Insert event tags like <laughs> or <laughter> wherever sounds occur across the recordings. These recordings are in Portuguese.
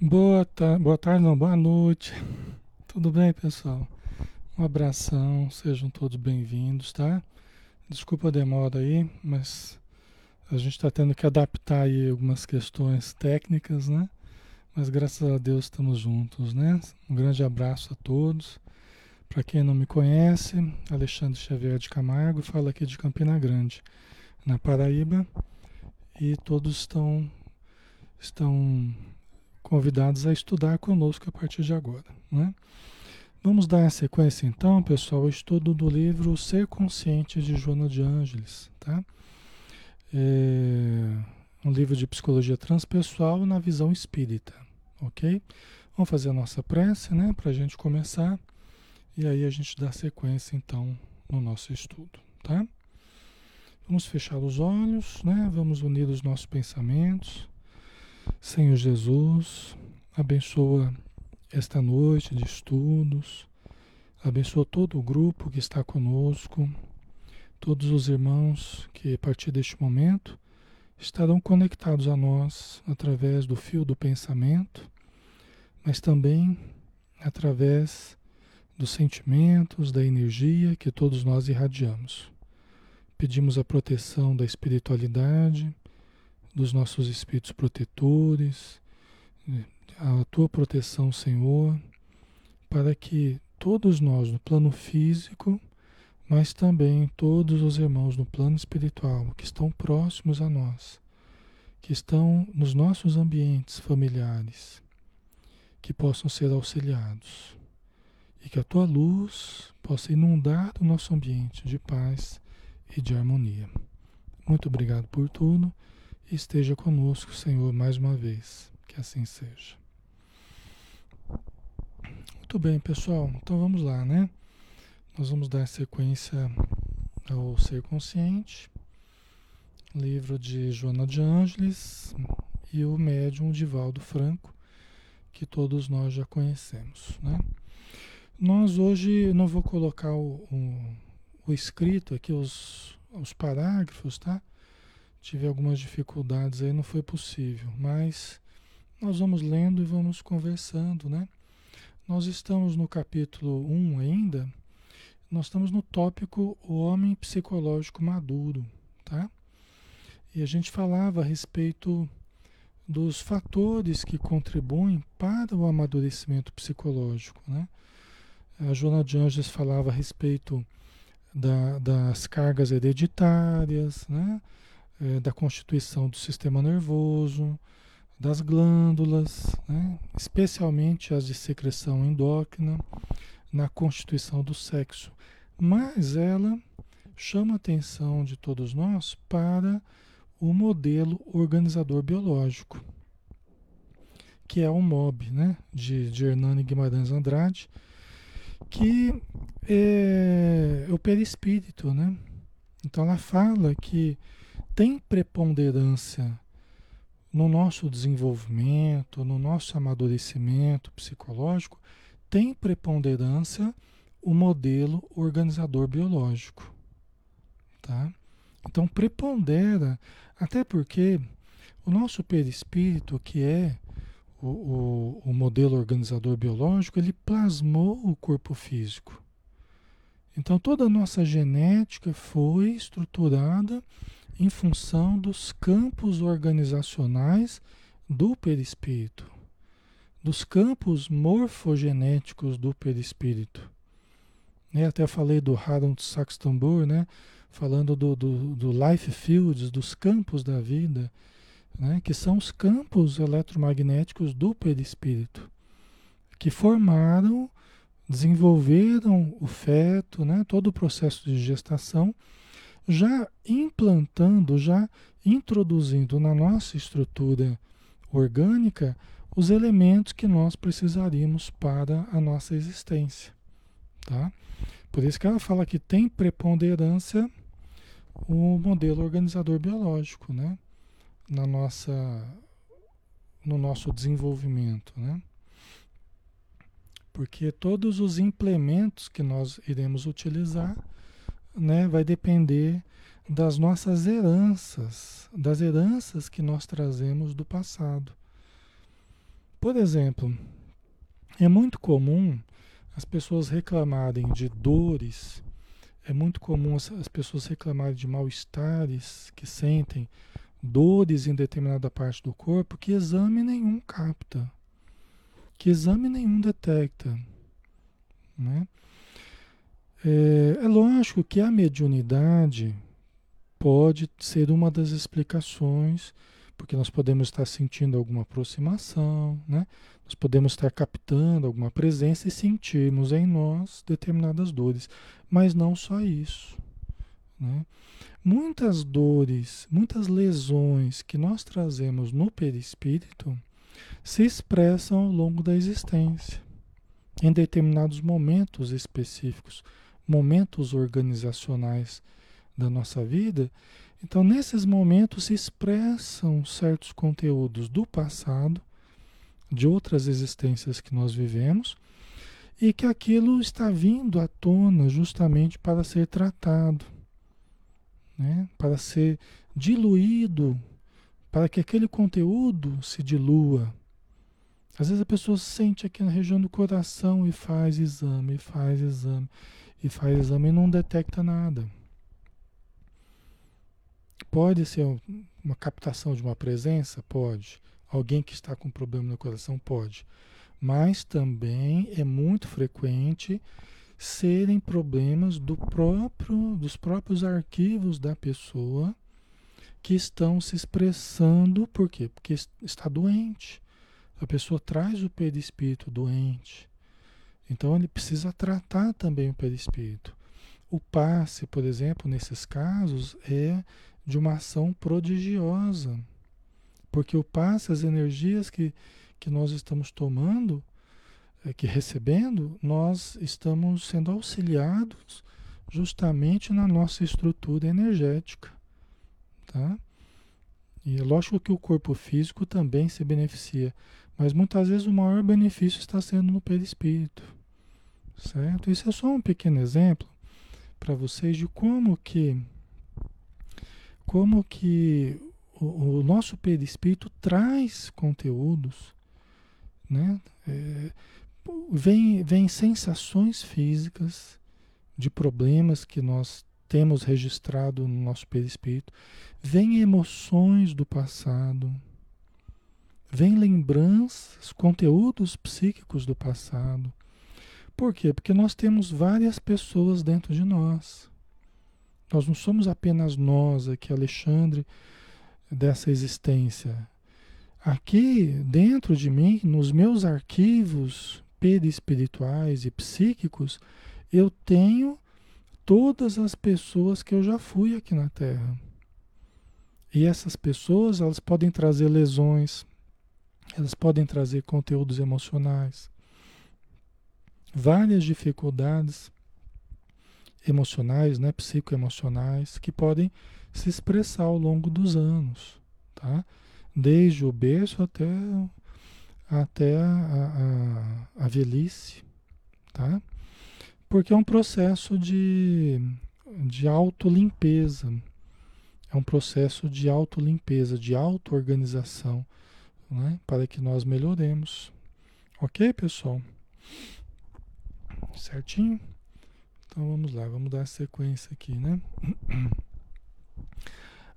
Boa, ta boa tarde, não, boa noite. Tudo bem, pessoal? Um abração, sejam todos bem-vindos, tá? Desculpa a demora aí, mas a gente está tendo que adaptar aí algumas questões técnicas, né? Mas graças a Deus estamos juntos, né? Um grande abraço a todos. Para quem não me conhece, Alexandre Xavier de Camargo, fala aqui de Campina Grande, na Paraíba, e todos estão estão convidados a estudar conosco a partir de agora. Né? Vamos dar sequência então, pessoal, ao estudo do livro Ser Consciente de Joana de Ângeles. Tá? É um livro de psicologia transpessoal na visão espírita. Ok? Vamos fazer a nossa prece né, para a gente começar e aí a gente dá sequência então no nosso estudo. Tá? Vamos fechar os olhos, né? vamos unir os nossos pensamentos Senhor Jesus, abençoa esta noite de estudos, abençoa todo o grupo que está conosco, todos os irmãos que a partir deste momento estarão conectados a nós através do fio do pensamento, mas também através dos sentimentos, da energia que todos nós irradiamos. Pedimos a proteção da espiritualidade, dos nossos espíritos protetores, a tua proteção, Senhor, para que todos nós no plano físico, mas também todos os irmãos no plano espiritual que estão próximos a nós, que estão nos nossos ambientes familiares, que possam ser auxiliados e que a tua luz possa inundar o nosso ambiente de paz e de harmonia. Muito obrigado por tudo esteja conosco, Senhor, mais uma vez. Que assim seja. Muito bem, pessoal. Então vamos lá, né? Nós vamos dar sequência ao Ser Consciente, livro de Joana de Ângeles e o médium Divaldo Franco, que todos nós já conhecemos, né? Nós hoje não vou colocar o, o, o escrito aqui, os, os parágrafos, tá? Tive algumas dificuldades aí, não foi possível, mas nós vamos lendo e vamos conversando, né? Nós estamos no capítulo 1 ainda, nós estamos no tópico o homem psicológico maduro, tá? E a gente falava a respeito dos fatores que contribuem para o amadurecimento psicológico, né? A Joana de Anjos falava a respeito da, das cargas hereditárias, né? É, da constituição do sistema nervoso, das glândulas, né? especialmente as de secreção endócrina, na constituição do sexo. Mas ela chama a atenção de todos nós para o modelo organizador biológico, que é o MOB, né? de, de Hernani Guimarães Andrade, que é o perispírito. Né? Então ela fala que tem preponderância no nosso desenvolvimento, no nosso amadurecimento psicológico, tem preponderância o modelo organizador biológico. Tá? Então prepondera, até porque o nosso perispírito, que é o, o, o modelo organizador biológico, ele plasmou o corpo físico. Então toda a nossa genética foi estruturada em função dos campos organizacionais do perispírito, dos campos morfogenéticos do perispírito. É, até falei do Harold Saxtonburg, né? falando do, do, do life fields, dos campos da vida, né? que são os campos eletromagnéticos do perispírito, que formaram, desenvolveram o feto, né? todo o processo de gestação já implantando, já introduzindo na nossa estrutura orgânica os elementos que nós precisaríamos para a nossa existência, tá? Por isso que ela fala que tem preponderância o modelo organizador biológico, né? Na nossa, no nosso desenvolvimento, né? Porque todos os implementos que nós iremos utilizar né, vai depender das nossas heranças, das heranças que nós trazemos do passado. Por exemplo, é muito comum as pessoas reclamarem de dores, é muito comum as, as pessoas reclamarem de mal-estares que sentem, dores em determinada parte do corpo que exame nenhum capta, que exame nenhum detecta. Né? É, é lógico que a mediunidade pode ser uma das explicações, porque nós podemos estar sentindo alguma aproximação, né? nós podemos estar captando alguma presença e sentirmos em nós determinadas dores, mas não só isso. Né? Muitas dores, muitas lesões que nós trazemos no perispírito se expressam ao longo da existência, em determinados momentos específicos, momentos organizacionais da nossa vida. Então, nesses momentos se expressam certos conteúdos do passado, de outras existências que nós vivemos, e que aquilo está vindo à tona justamente para ser tratado né? para ser diluído, para que aquele conteúdo se dilua. Às vezes a pessoa sente aqui na região do coração e faz exame, e faz exame, e faz exame e não detecta nada. Pode ser uma captação de uma presença? Pode. Alguém que está com problema no coração? Pode. Mas também é muito frequente serem problemas do próprio, dos próprios arquivos da pessoa que estão se expressando, por quê? Porque está doente. A pessoa traz o perispírito doente. Então ele precisa tratar também o perispírito. O passe, por exemplo, nesses casos, é de uma ação prodigiosa. Porque o passe, as energias que, que nós estamos tomando, é que recebendo, nós estamos sendo auxiliados justamente na nossa estrutura energética, tá? E é lógico que o corpo físico também se beneficia, mas muitas vezes o maior benefício está sendo no perispírito, certo? Isso é só um pequeno exemplo para vocês de como que como que o, o nosso perispírito traz conteúdos, né? É, vem, vem sensações físicas de problemas que nós temos registrado no nosso perispírito, vem emoções do passado, vem lembranças, conteúdos psíquicos do passado. Por quê? Porque nós temos várias pessoas dentro de nós. Nós não somos apenas nós aqui, Alexandre, dessa existência. Aqui dentro de mim, nos meus arquivos perispirituais e psíquicos, eu tenho todas as pessoas que eu já fui aqui na Terra. E essas pessoas, elas podem trazer lesões, elas podem trazer conteúdos emocionais, várias dificuldades emocionais, né, psicoemocionais, que podem se expressar ao longo dos anos, tá? Desde o berço até até a, a, a velhice, tá? Porque é um processo de, de autolimpeza, é um processo de autolimpeza, de auto-organização, né? para que nós melhoremos. Ok, pessoal? Certinho? Então vamos lá, vamos dar sequência aqui, né? <clears throat>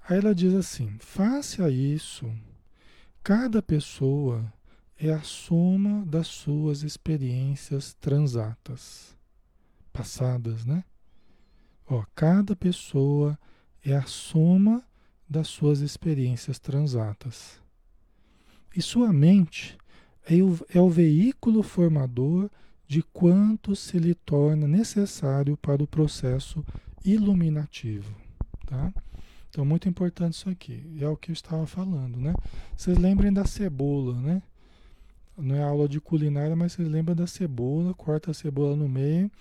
Aí ela diz assim: face a isso, cada pessoa é a soma das suas experiências transatas, passadas, né? Ó, cada pessoa é a soma das suas experiências transatas. E sua mente é o, é o veículo formador de quanto se lhe torna necessário para o processo iluminativo, tá? Então, muito importante isso aqui. É o que eu estava falando, né? Vocês lembrem da cebola, né? não é aula de culinária, mas vocês lembram da cebola, corta a cebola no meio.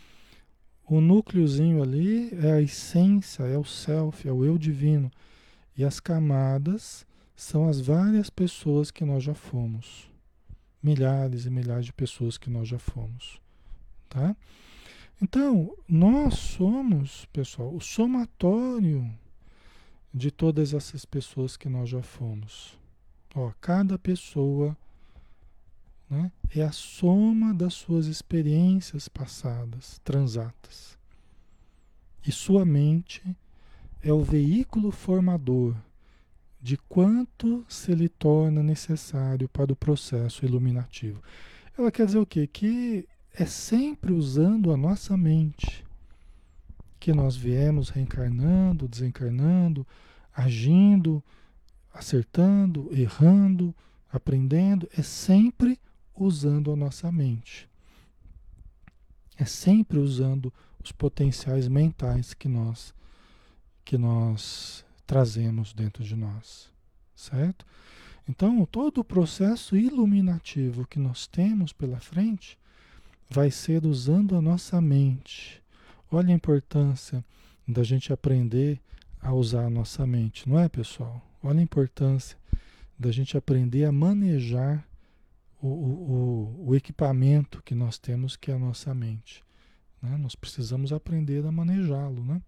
O núcleozinho ali é a essência, é o self, é o eu divino. E as camadas são as várias pessoas que nós já fomos. Milhares e milhares de pessoas que nós já fomos. Tá? Então, nós somos, pessoal, o somatório de todas essas pessoas que nós já fomos. Ó, cada pessoa né? é a soma das suas experiências passadas, transatas. E sua mente é o veículo formador de quanto se lhe torna necessário para o processo iluminativo. Ela quer dizer o quê? Que é sempre usando a nossa mente que nós viemos reencarnando, desencarnando, agindo, acertando, errando, aprendendo, é sempre usando a nossa mente. É sempre usando os potenciais mentais que nós que nós trazemos dentro de nós, certo? Então, todo o processo iluminativo que nós temos pela frente vai ser usando a nossa mente. Olha a importância da gente aprender a usar a nossa mente, não é, pessoal? Olha a importância da gente aprender a manejar o, o, o equipamento que nós temos, que é a nossa mente. Né? Nós precisamos aprender a manejá-lo, né?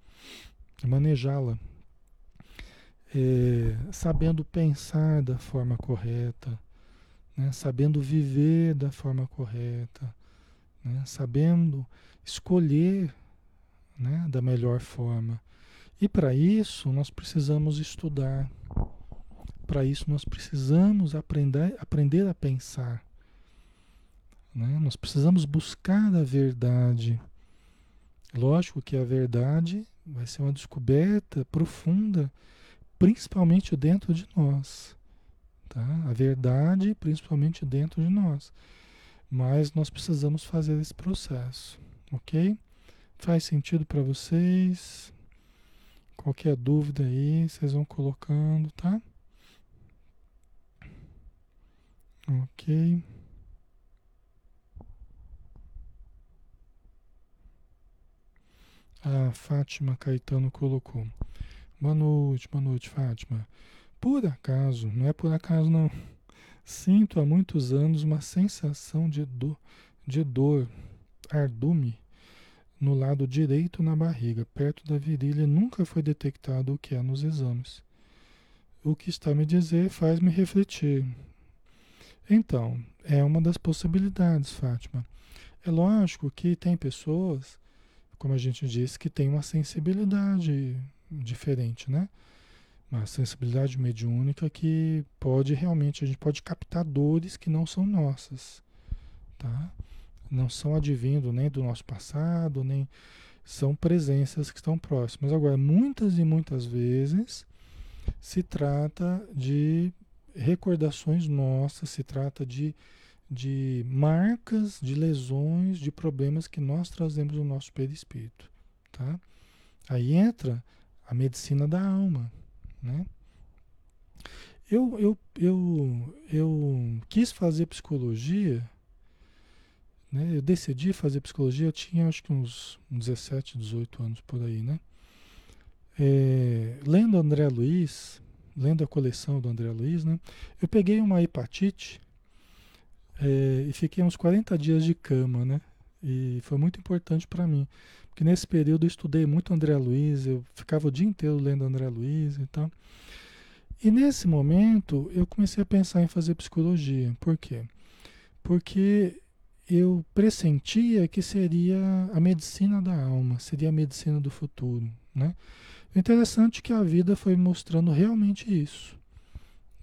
manejá-la, é, sabendo pensar da forma correta, né? sabendo viver da forma correta, né? sabendo escolher né? da melhor forma. E para isso nós precisamos estudar. Para isso nós precisamos aprender, aprender a pensar. Né? Nós precisamos buscar a verdade. Lógico que a verdade vai ser uma descoberta profunda, principalmente dentro de nós. Tá? A verdade, principalmente dentro de nós. Mas nós precisamos fazer esse processo, ok? Faz sentido para vocês? Qualquer dúvida aí, vocês vão colocando, tá? Ok. A Fátima Caetano colocou. Boa noite, boa noite, Fátima. Por acaso, não é por acaso não. Sinto há muitos anos uma sensação de dor, de dor, ardume, no lado direito na barriga, perto da virilha, nunca foi detectado o que é nos exames. O que está me dizer faz-me refletir. Então, é uma das possibilidades, Fátima. É lógico que tem pessoas como a gente disse, que tem uma sensibilidade diferente, né? Uma sensibilidade mediúnica que pode realmente, a gente pode captar dores que não são nossas, tá? Não são advindo nem do nosso passado, nem são presenças que estão próximas. Agora, muitas e muitas vezes se trata de recordações nossas, se trata de de marcas, de lesões, de problemas que nós trazemos no nosso perispírito, tá? Aí entra a medicina da alma, né? Eu, eu, eu, eu quis fazer psicologia, né? Eu decidi fazer psicologia, eu tinha acho que uns 17, 18 anos por aí, né? É, lendo André Luiz, lendo a coleção do André Luiz, né? Eu peguei uma hepatite é, e fiquei uns 40 dias de cama, né? E foi muito importante para mim. Porque nesse período eu estudei muito André Luiz, eu ficava o dia inteiro lendo André Luiz e tal. E nesse momento eu comecei a pensar em fazer psicologia. Por quê? Porque eu pressentia que seria a medicina da alma, seria a medicina do futuro, né? O interessante é que a vida foi mostrando realmente isso.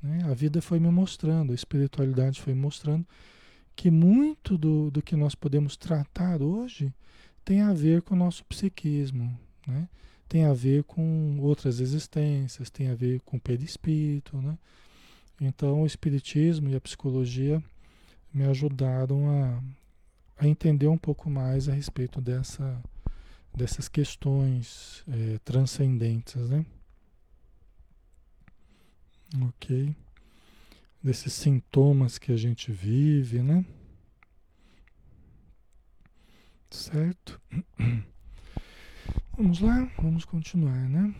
Né? A vida foi me mostrando, a espiritualidade foi me mostrando que muito do, do que nós podemos tratar hoje tem a ver com o nosso psiquismo, né? tem a ver com outras existências, tem a ver com o perispírito. Né? Então, o espiritismo e a psicologia me ajudaram a, a entender um pouco mais a respeito dessa, dessas questões é, transcendentes. Né? Ok? Desses sintomas que a gente vive, né? Certo? Vamos lá, vamos continuar, né?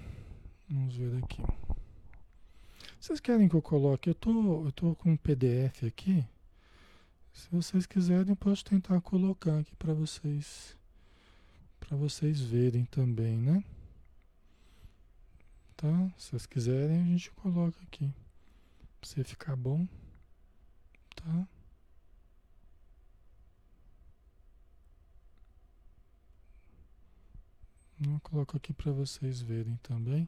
Vamos ver aqui. Vocês querem que eu coloque? Eu tô, eu tô com um PDF aqui. Se vocês quiserem, eu posso tentar colocar aqui para vocês, para vocês verem também, né? Tá? Se vocês quiserem, a gente coloca aqui. Pra você ficar bom, tá? Eu coloco aqui para vocês verem também.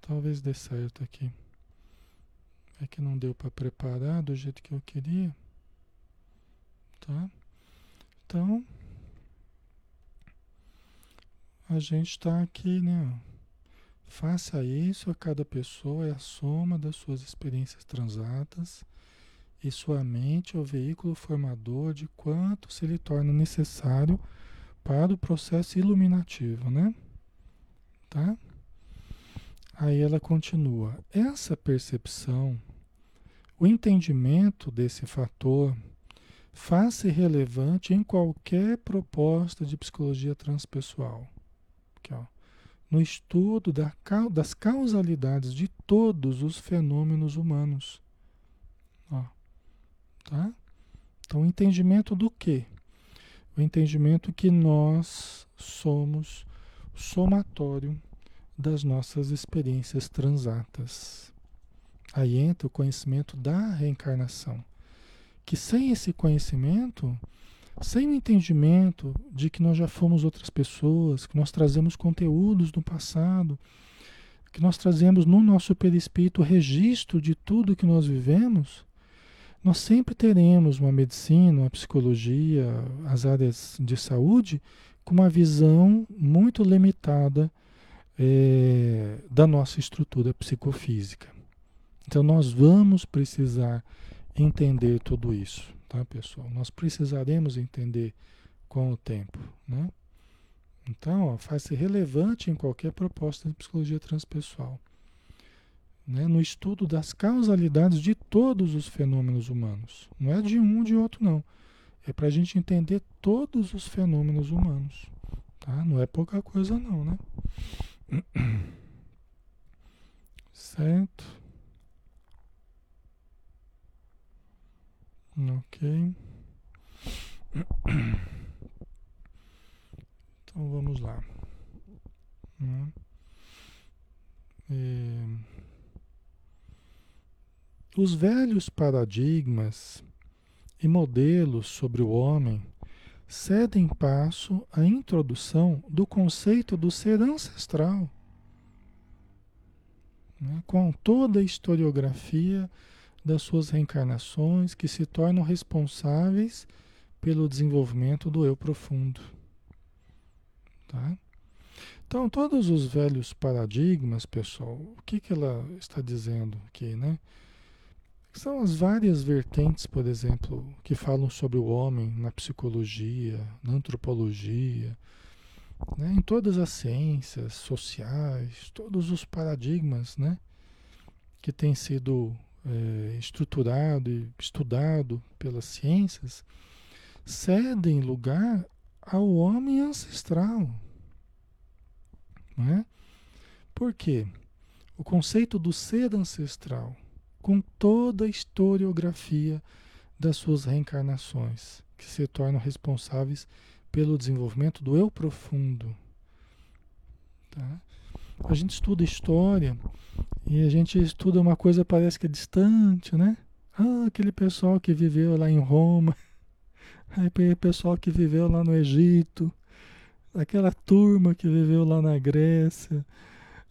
Talvez dê certo aqui. É que não deu para preparar do jeito que eu queria. Tá? Então, a gente está aqui, né? Faça isso, a cada pessoa é a soma das suas experiências transatas e sua mente é o veículo formador de quanto se lhe torna necessário para o processo iluminativo, né? Tá? Aí ela continua. Essa percepção, o entendimento desse fator, faz-se relevante em qualquer proposta de psicologia transpessoal. No estudo da, das causalidades de todos os fenômenos humanos. Ó, tá? Então, o entendimento do quê? O entendimento que nós somos somatório das nossas experiências transatas. Aí entra o conhecimento da reencarnação. Que sem esse conhecimento, sem o entendimento de que nós já fomos outras pessoas, que nós trazemos conteúdos do passado, que nós trazemos no nosso perispírito registro de tudo que nós vivemos, nós sempre teremos uma medicina, uma psicologia, as áreas de saúde com uma visão muito limitada é, da nossa estrutura psicofísica. Então nós vamos precisar entender tudo isso, tá, pessoal? Nós precisaremos entender com o tempo, né? Então, faz-se relevante em qualquer proposta de psicologia transpessoal, né? no estudo das causalidades de todos os fenômenos humanos. Não é de um de outro, não. É para a gente entender todos os fenômenos humanos. Tá? Não é pouca coisa, não, né? <clears throat> Certo? Ok. Então vamos lá. Né? É... Os velhos paradigmas e modelos sobre o homem cedem passo à introdução do conceito do ser ancestral, né, com toda a historiografia das suas reencarnações que se tornam responsáveis pelo desenvolvimento do eu profundo. Tá? Então, todos os velhos paradigmas, pessoal, o que, que ela está dizendo aqui, né? São as várias vertentes, por exemplo, que falam sobre o homem na psicologia, na antropologia, né? em todas as ciências sociais, todos os paradigmas né? que têm sido é, estruturado e estudado pelas ciências, cedem lugar ao homem ancestral. Não é? Por quê? O conceito do ser ancestral com toda a historiografia das suas reencarnações, que se tornam responsáveis pelo desenvolvimento do eu profundo. Tá? A gente estuda história e a gente estuda uma coisa parece que é distante, né? Ah, aquele pessoal que viveu lá em Roma, <laughs> aquele pessoal que viveu lá no Egito, aquela turma que viveu lá na Grécia,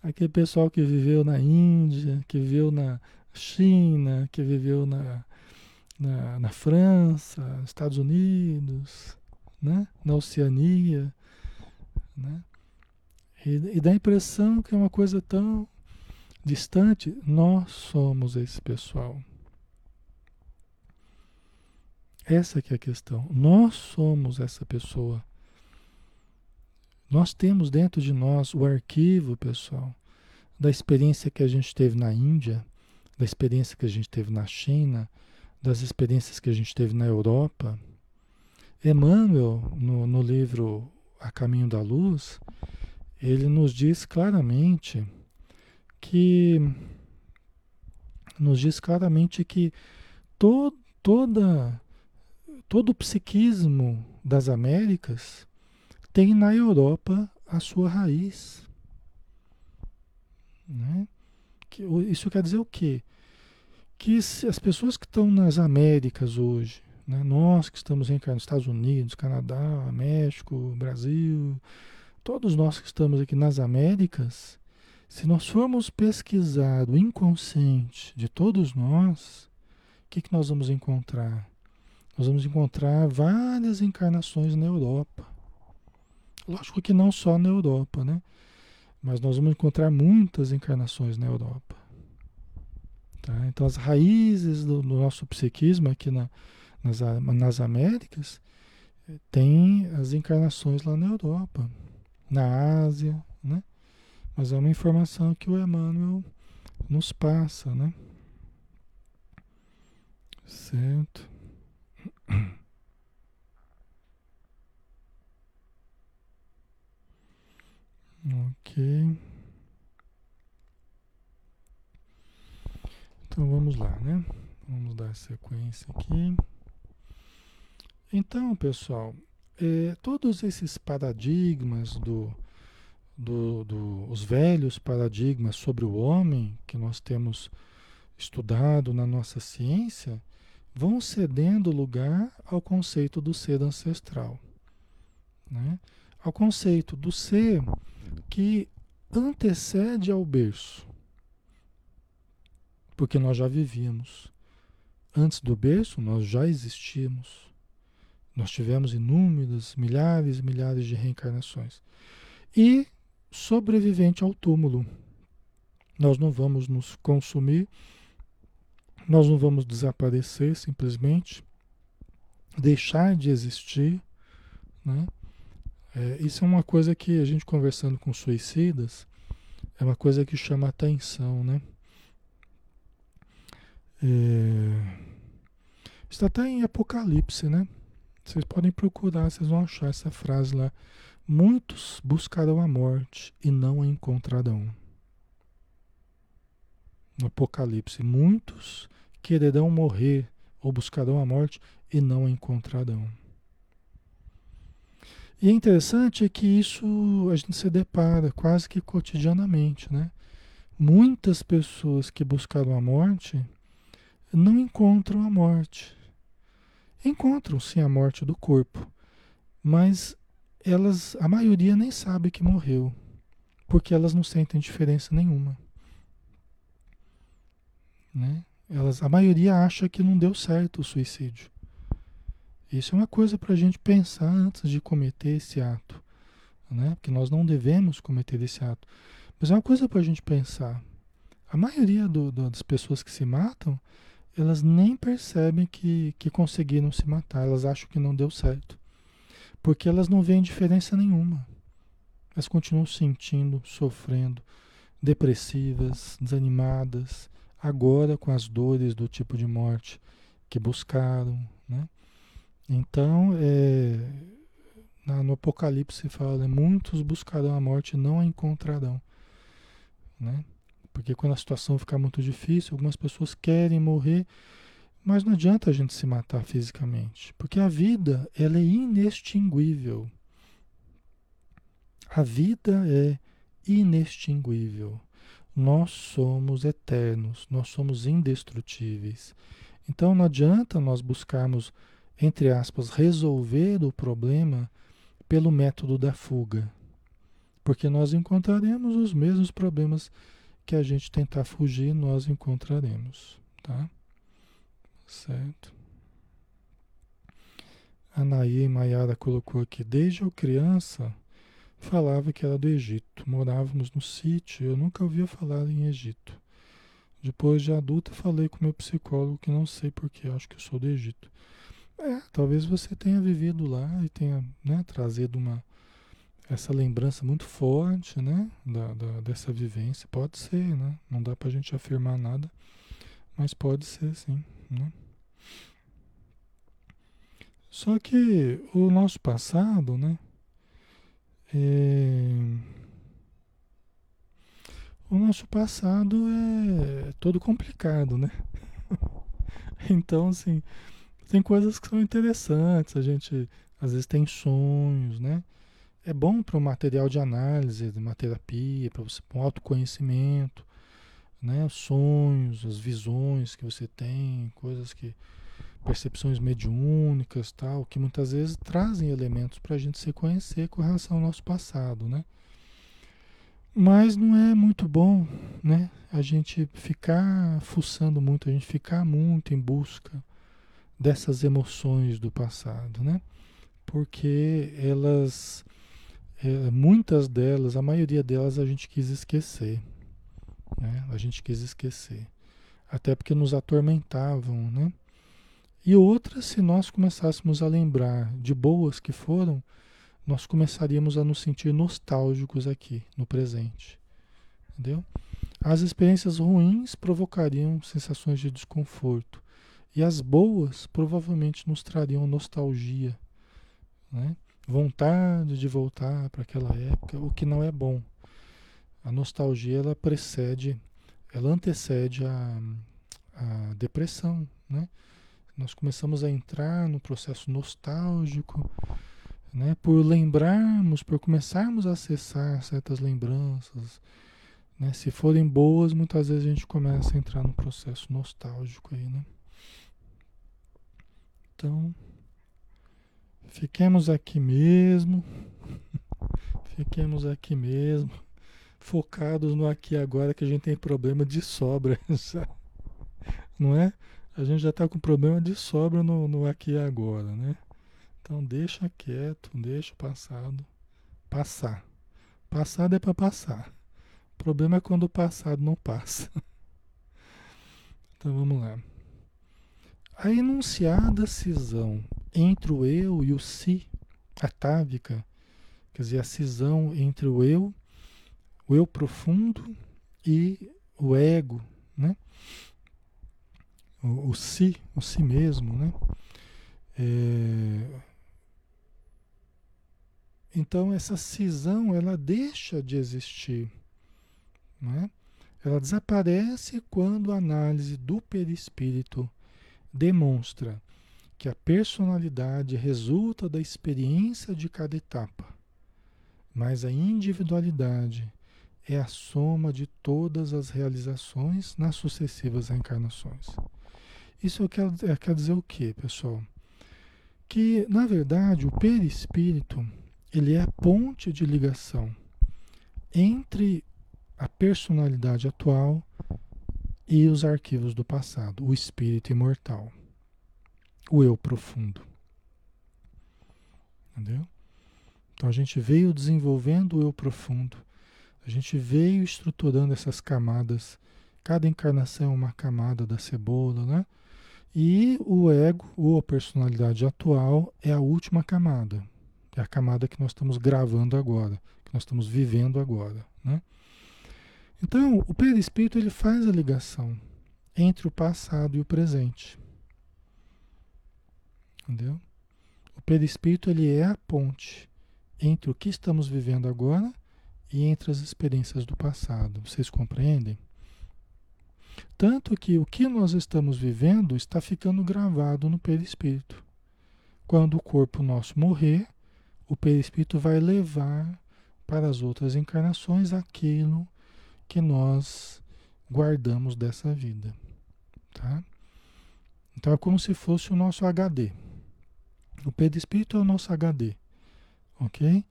aquele pessoal que viveu na Índia, que viveu na, China, que viveu na, na, na França, Estados Unidos, né? na Oceania. Né? E, e dá a impressão que é uma coisa tão distante. Nós somos esse pessoal. Essa que é a questão. Nós somos essa pessoa. Nós temos dentro de nós o arquivo, pessoal, da experiência que a gente teve na Índia, da experiência que a gente teve na China, das experiências que a gente teve na Europa. Emmanuel, no, no livro A Caminho da Luz, ele nos diz claramente que nos diz claramente que to, toda todo o psiquismo das Américas tem na Europa a sua raiz. Né? Que, isso quer dizer o quê? Que as pessoas que estão nas Américas hoje, né, nós que estamos reencarnados nos Estados Unidos, Canadá, México, Brasil, todos nós que estamos aqui nas Américas, se nós formos pesquisar o inconsciente de todos nós, o que, que nós vamos encontrar? Nós vamos encontrar várias encarnações na Europa. Lógico que não só na Europa, né? Mas nós vamos encontrar muitas encarnações na Europa. Tá? Então, as raízes do, do nosso psiquismo aqui na, nas, nas Américas tem as encarnações lá na Europa, na Ásia, né? Mas é uma informação que o Emmanuel nos passa, né? Certo. Ok. Então vamos lá, né? Vamos dar sequência aqui. Então, pessoal, é, todos esses paradigmas do, do, do, os velhos paradigmas sobre o homem que nós temos estudado na nossa ciência vão cedendo lugar ao conceito do ser ancestral, né? ao conceito do ser que antecede ao berço, porque nós já vivíamos. Antes do berço, nós já existíamos. Nós tivemos inúmeras, milhares e milhares de reencarnações. E sobrevivente ao túmulo. Nós não vamos nos consumir, nós não vamos desaparecer simplesmente, deixar de existir. Né? É, isso é uma coisa que a gente conversando com suicidas, é uma coisa que chama atenção. Né? É, está até em Apocalipse, né? Vocês podem procurar, vocês vão achar essa frase lá. Muitos buscarão a morte e não a encontrarão. No Apocalipse, muitos quererão morrer ou buscarão a morte e não a encontrarão. E é interessante que isso a gente se depara quase que cotidianamente, né? Muitas pessoas que buscaram a morte não encontram a morte encontram sim a morte do corpo, mas elas, a maioria nem sabe que morreu, porque elas não sentem diferença nenhuma. Né? Elas, a maioria acha que não deu certo o suicídio. Isso é uma coisa para a gente pensar antes de cometer esse ato, né? Porque nós não devemos cometer esse ato. Mas é uma coisa para a gente pensar. A maioria do, do, das pessoas que se matam elas nem percebem que, que conseguiram se matar, elas acham que não deu certo. Porque elas não veem diferença nenhuma. Elas continuam sentindo, sofrendo, depressivas, desanimadas, agora com as dores do tipo de morte que buscaram. Né? Então, é, na, no Apocalipse fala, né, muitos buscarão a morte e não a encontrarão. Né? Porque quando a situação ficar muito difícil, algumas pessoas querem morrer, mas não adianta a gente se matar fisicamente, porque a vida ela é inextinguível. A vida é inextinguível. Nós somos eternos, nós somos indestrutíveis. Então não adianta nós buscarmos, entre aspas, resolver o problema pelo método da fuga, porque nós encontraremos os mesmos problemas que a gente tentar fugir, nós encontraremos, tá? Certo? A Naí Maiara colocou aqui, desde eu criança, falava que era do Egito. Morávamos no sítio, eu nunca ouvia falar em Egito. Depois de adulta, falei com meu psicólogo que não sei porquê, acho que eu sou do Egito. É, talvez você tenha vivido lá e tenha né, trazido uma, essa lembrança muito forte, né, da, da, dessa vivência. Pode ser, né? Não dá para a gente afirmar nada, mas pode ser, sim, né? Só que o nosso passado, né, é... o nosso passado é todo complicado, né? <laughs> então, assim, tem coisas que são interessantes, a gente às vezes tem sonhos, né? é bom para o material de análise, de uma terapia, para você um autoconhecimento, né? Os sonhos, as visões que você tem, coisas que percepções mediúnicas, tal, que muitas vezes trazem elementos para a gente se conhecer com relação ao nosso passado, né? Mas não é muito bom, né? A gente ficar fuçando muito, a gente ficar muito em busca dessas emoções do passado, né? Porque elas, é, muitas delas, a maioria delas a gente quis esquecer, né? A gente quis esquecer, até porque nos atormentavam, né? E outras, se nós começássemos a lembrar de boas que foram, nós começaríamos a nos sentir nostálgicos aqui, no presente. Entendeu? As experiências ruins provocariam sensações de desconforto. E as boas provavelmente nos trariam nostalgia, né? vontade de voltar para aquela época, o que não é bom. A nostalgia ela precede, ela antecede a, a depressão, né? Nós começamos a entrar no processo nostálgico, né? Por lembrarmos, por começarmos a acessar certas lembranças, né? Se forem boas, muitas vezes a gente começa a entrar no processo nostálgico aí, né? Então, fiquemos aqui mesmo, <laughs> fiquemos aqui mesmo, focados no aqui agora que a gente tem problema de sobra, <laughs> não é? A gente já está com problema de sobra no, no aqui e agora, né? Então deixa quieto, deixa o passado passar. Passado é para passar. O problema é quando o passado não passa. <laughs> Então vamos lá. A enunciada cisão entre o eu e o si, atávica, quer dizer, a cisão entre o eu, o eu profundo e o ego, né? O, o si, o si mesmo, né? É... Então essa cisão ela deixa de existir, né? Ela desaparece quando a análise do perispírito demonstra que a personalidade resulta da experiência de cada etapa, mas a individualidade é a soma de todas as realizações nas sucessivas reencarnações. Isso quer, quer dizer o quê, pessoal? Que, na verdade, o perispírito ele é a ponte de ligação entre a personalidade atual e os arquivos do passado, o espírito imortal, o eu profundo. Entendeu? Então a gente veio desenvolvendo o eu profundo, a gente veio estruturando essas camadas. Cada encarnação é uma camada da cebola, né? E o ego, ou a personalidade atual, é a última camada. É a camada que nós estamos gravando agora, que nós estamos vivendo agora, né? Então, o perispírito ele faz a ligação entre o passado e o presente. Entendeu? O perispírito ele é a ponte entre o que estamos vivendo agora e entre as experiências do passado. Vocês compreendem? Tanto que o que nós estamos vivendo está ficando gravado no perispírito. Quando o corpo nosso morrer, o perispírito vai levar para as outras encarnações aquilo que nós guardamos dessa vida, tá? Então é como se fosse o nosso HD. O perispírito é o nosso HD, ok?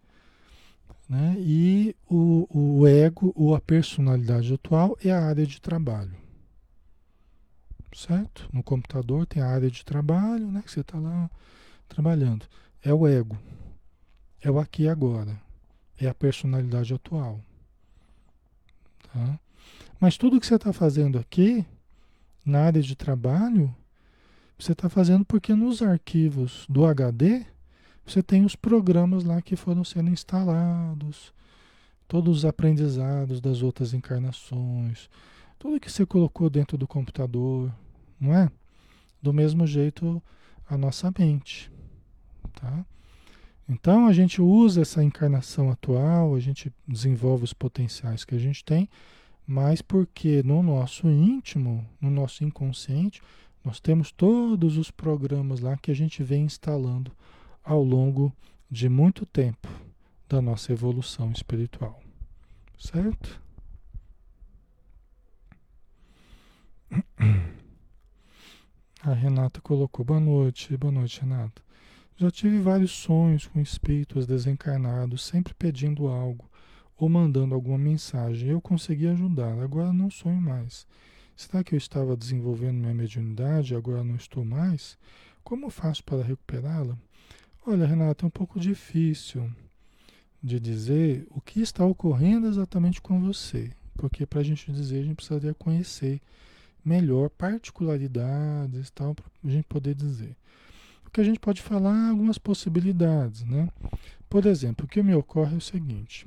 Né? E o, o ego ou a personalidade atual é a área de trabalho, certo? No computador tem a área de trabalho, né? Que você está lá trabalhando. É o ego, é o aqui e agora, é a personalidade atual. Tá? Mas tudo que você está fazendo aqui, na área de trabalho, você está fazendo porque nos arquivos do HD você tem os programas lá que foram sendo instalados, todos os aprendizados das outras encarnações, tudo que você colocou dentro do computador, não é? Do mesmo jeito a nossa mente, tá? Então a gente usa essa encarnação atual, a gente desenvolve os potenciais que a gente tem, mas porque no nosso íntimo, no nosso inconsciente, nós temos todos os programas lá que a gente vem instalando ao longo de muito tempo da nossa evolução espiritual. Certo? <clears throat> A Renata colocou boa noite, boa noite, Renata. Já tive vários sonhos com espíritos desencarnados, sempre pedindo algo ou mandando alguma mensagem. Eu consegui ajudar, agora não sonho mais. Será que eu estava desenvolvendo minha mediunidade e agora não estou mais? Como faço para recuperá-la? Olha, Renata, é um pouco difícil de dizer o que está ocorrendo exatamente com você, porque para a gente dizer, a gente precisaria conhecer melhor particularidades tal, para a gente poder dizer. O que a gente pode falar algumas possibilidades, né? Por exemplo, o que me ocorre é o seguinte: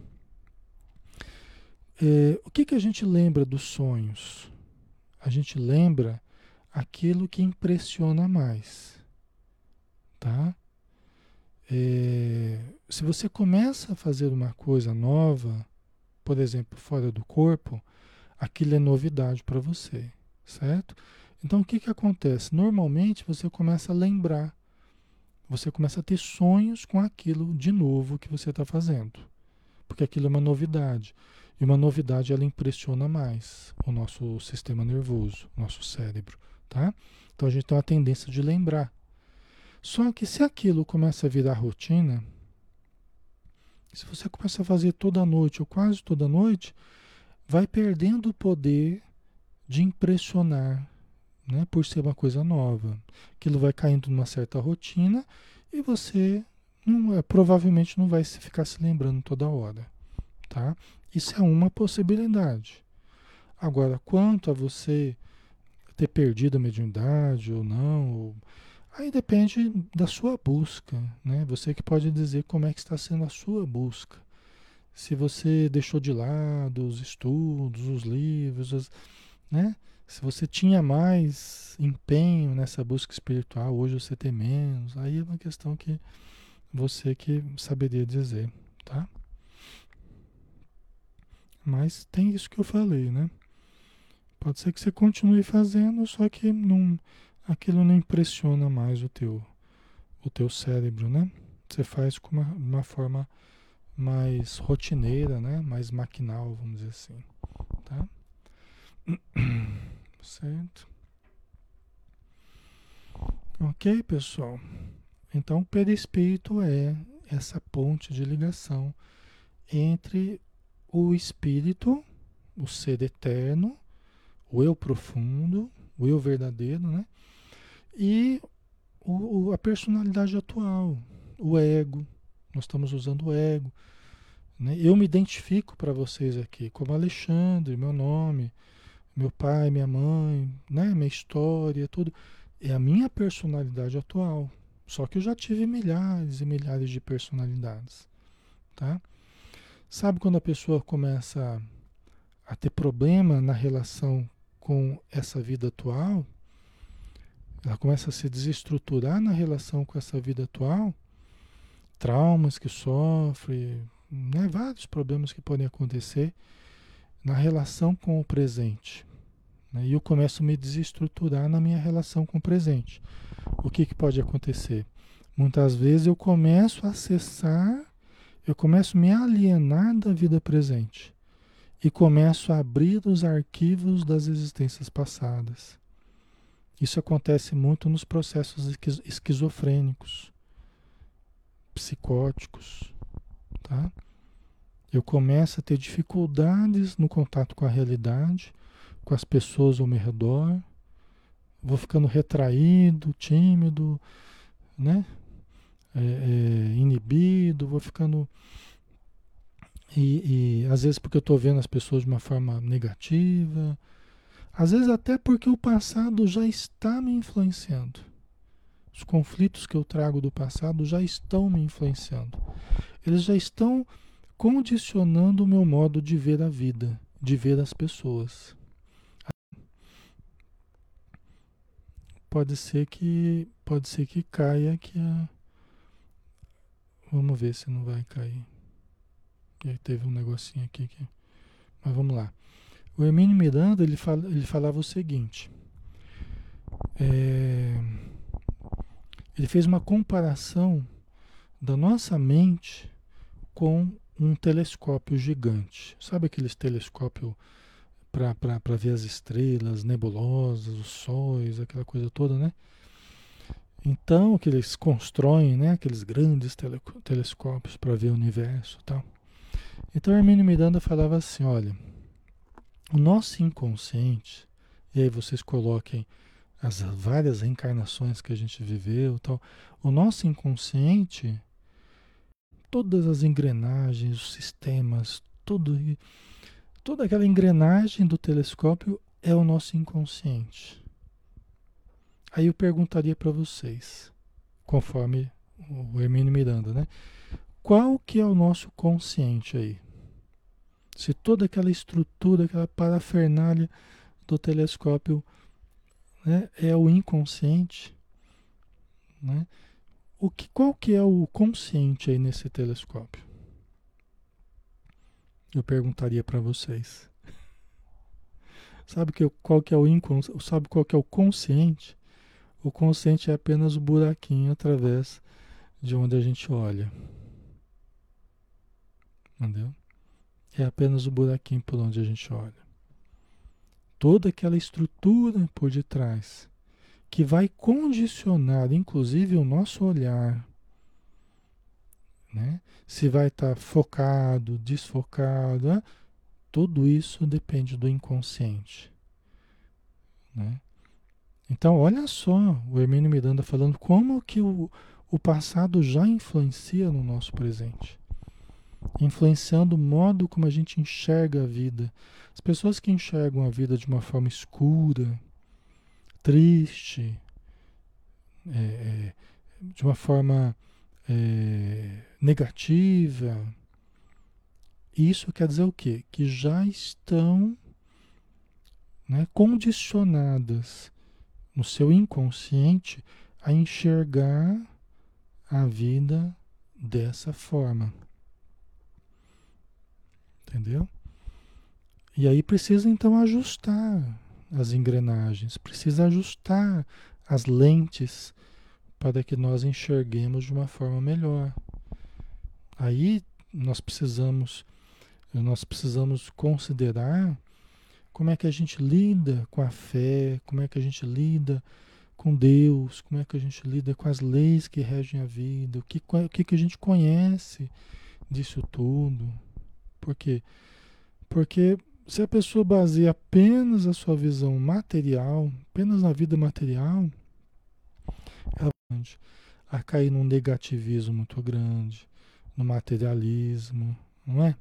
é, o que, que a gente lembra dos sonhos? A gente lembra aquilo que impressiona mais, tá? É, se você começa a fazer uma coisa nova, por exemplo, fora do corpo, aquilo é novidade para você, certo? Então o que, que acontece? Normalmente você começa a lembrar você começa a ter sonhos com aquilo de novo que você está fazendo. Porque aquilo é uma novidade. E uma novidade ela impressiona mais o nosso sistema nervoso, o nosso cérebro, tá? Então a gente tem uma tendência de lembrar. Só que se aquilo começa a virar rotina, se você começa a fazer toda noite ou quase toda noite, vai perdendo o poder de impressionar, né, por ser uma coisa nova. Aquilo vai caindo numa certa rotina e você não, é, provavelmente não vai ficar se lembrando toda hora, tá? Isso é uma possibilidade. Agora, quanto a você ter perdido a mediunidade ou não, ou, aí depende da sua busca, né? Você que pode dizer como é que está sendo a sua busca. Se você deixou de lado os estudos, os livros, as, né? Se você tinha mais empenho nessa busca espiritual, hoje você tem menos, aí é uma questão que você que saberia dizer, tá? Mas tem isso que eu falei, né? Pode ser que você continue fazendo, só que não, aquilo não impressiona mais o teu, o teu cérebro, né? Você faz com uma, uma forma mais rotineira, né? Mais maquinal, vamos dizer assim, tá? <clears throat> Certo? Ok, pessoal? Então, o perispírito é essa ponte de ligação entre o espírito, o ser eterno, o eu profundo, o eu verdadeiro, né? E o, o, a personalidade atual, o ego. Nós estamos usando o ego. Né? Eu me identifico para vocês aqui como Alexandre, meu nome meu pai, minha mãe, né, minha história, tudo, é a minha personalidade atual. Só que eu já tive milhares e milhares de personalidades, tá? Sabe quando a pessoa começa a ter problema na relação com essa vida atual? Ela começa a se desestruturar na relação com essa vida atual, traumas que sofre, né, vários problemas que podem acontecer na relação com o presente. Né? E eu começo a me desestruturar na minha relação com o presente. O que, que pode acontecer? Muitas vezes eu começo a acessar, eu começo a me alienar da vida presente e começo a abrir os arquivos das existências passadas. Isso acontece muito nos processos esquizofrênicos, psicóticos, tá? Eu começo a ter dificuldades no contato com a realidade, com as pessoas ao meu redor, vou ficando retraído, tímido, né? É, é, inibido, vou ficando. E, e às vezes porque eu estou vendo as pessoas de uma forma negativa, às vezes até porque o passado já está me influenciando. Os conflitos que eu trago do passado já estão me influenciando. Eles já estão condicionando o meu modo de ver a vida, de ver as pessoas. Pode ser que pode ser que caia aqui a Vamos ver se não vai cair. E aí teve um negocinho aqui que mas vamos lá. O Hermínio Miranda ele, fala, ele falava o seguinte. É, ele fez uma comparação da nossa mente com um telescópio gigante. Sabe aqueles telescópio para ver as estrelas, nebulosas, os sóis, aquela coisa toda, né? Então, que eles constroem, né, aqueles grandes tele, telescópios para ver o universo, tal. Então, Hermínio Miranda falava assim, olha, o nosso inconsciente, e aí vocês coloquem as várias reencarnações que a gente viveu, tal. O nosso inconsciente, todas as engrenagens, os sistemas, tudo toda aquela engrenagem do telescópio é o nosso inconsciente. Aí eu perguntaria para vocês, conforme o Hermínio Miranda, né? Qual que é o nosso consciente aí? Se toda aquela estrutura, aquela parafernália do telescópio né, é o inconsciente, né? O que, qual que é o consciente aí nesse telescópio? Eu perguntaria para vocês. Sabe que, qual que é o inconsciente? Sabe qual que é o consciente? O consciente é apenas o buraquinho através de onde a gente olha. Entendeu? É apenas o buraquinho por onde a gente olha. Toda aquela estrutura por detrás que vai condicionar, inclusive, o nosso olhar. Né? Se vai estar tá focado, desfocado, né? tudo isso depende do inconsciente. Né? Então, olha só o Hermínio Miranda falando como que o, o passado já influencia no nosso presente. Influenciando o modo como a gente enxerga a vida. As pessoas que enxergam a vida de uma forma escura, triste, é, é, de uma forma é, negativa, isso quer dizer o quê? Que já estão né, condicionadas no seu inconsciente a enxergar a vida dessa forma. Entendeu? E aí precisa então ajustar as engrenagens, precisa ajustar as lentes para que nós enxerguemos de uma forma melhor. Aí nós precisamos nós precisamos considerar como é que a gente lida com a fé, como é que a gente lida com Deus, como é que a gente lida com as leis que regem a vida, o que, o que, a gente conhece disso tudo. Por quê? Porque se a pessoa baseia apenas a sua visão material, apenas na vida material, ela a cair num negativismo muito grande, no materialismo, não é?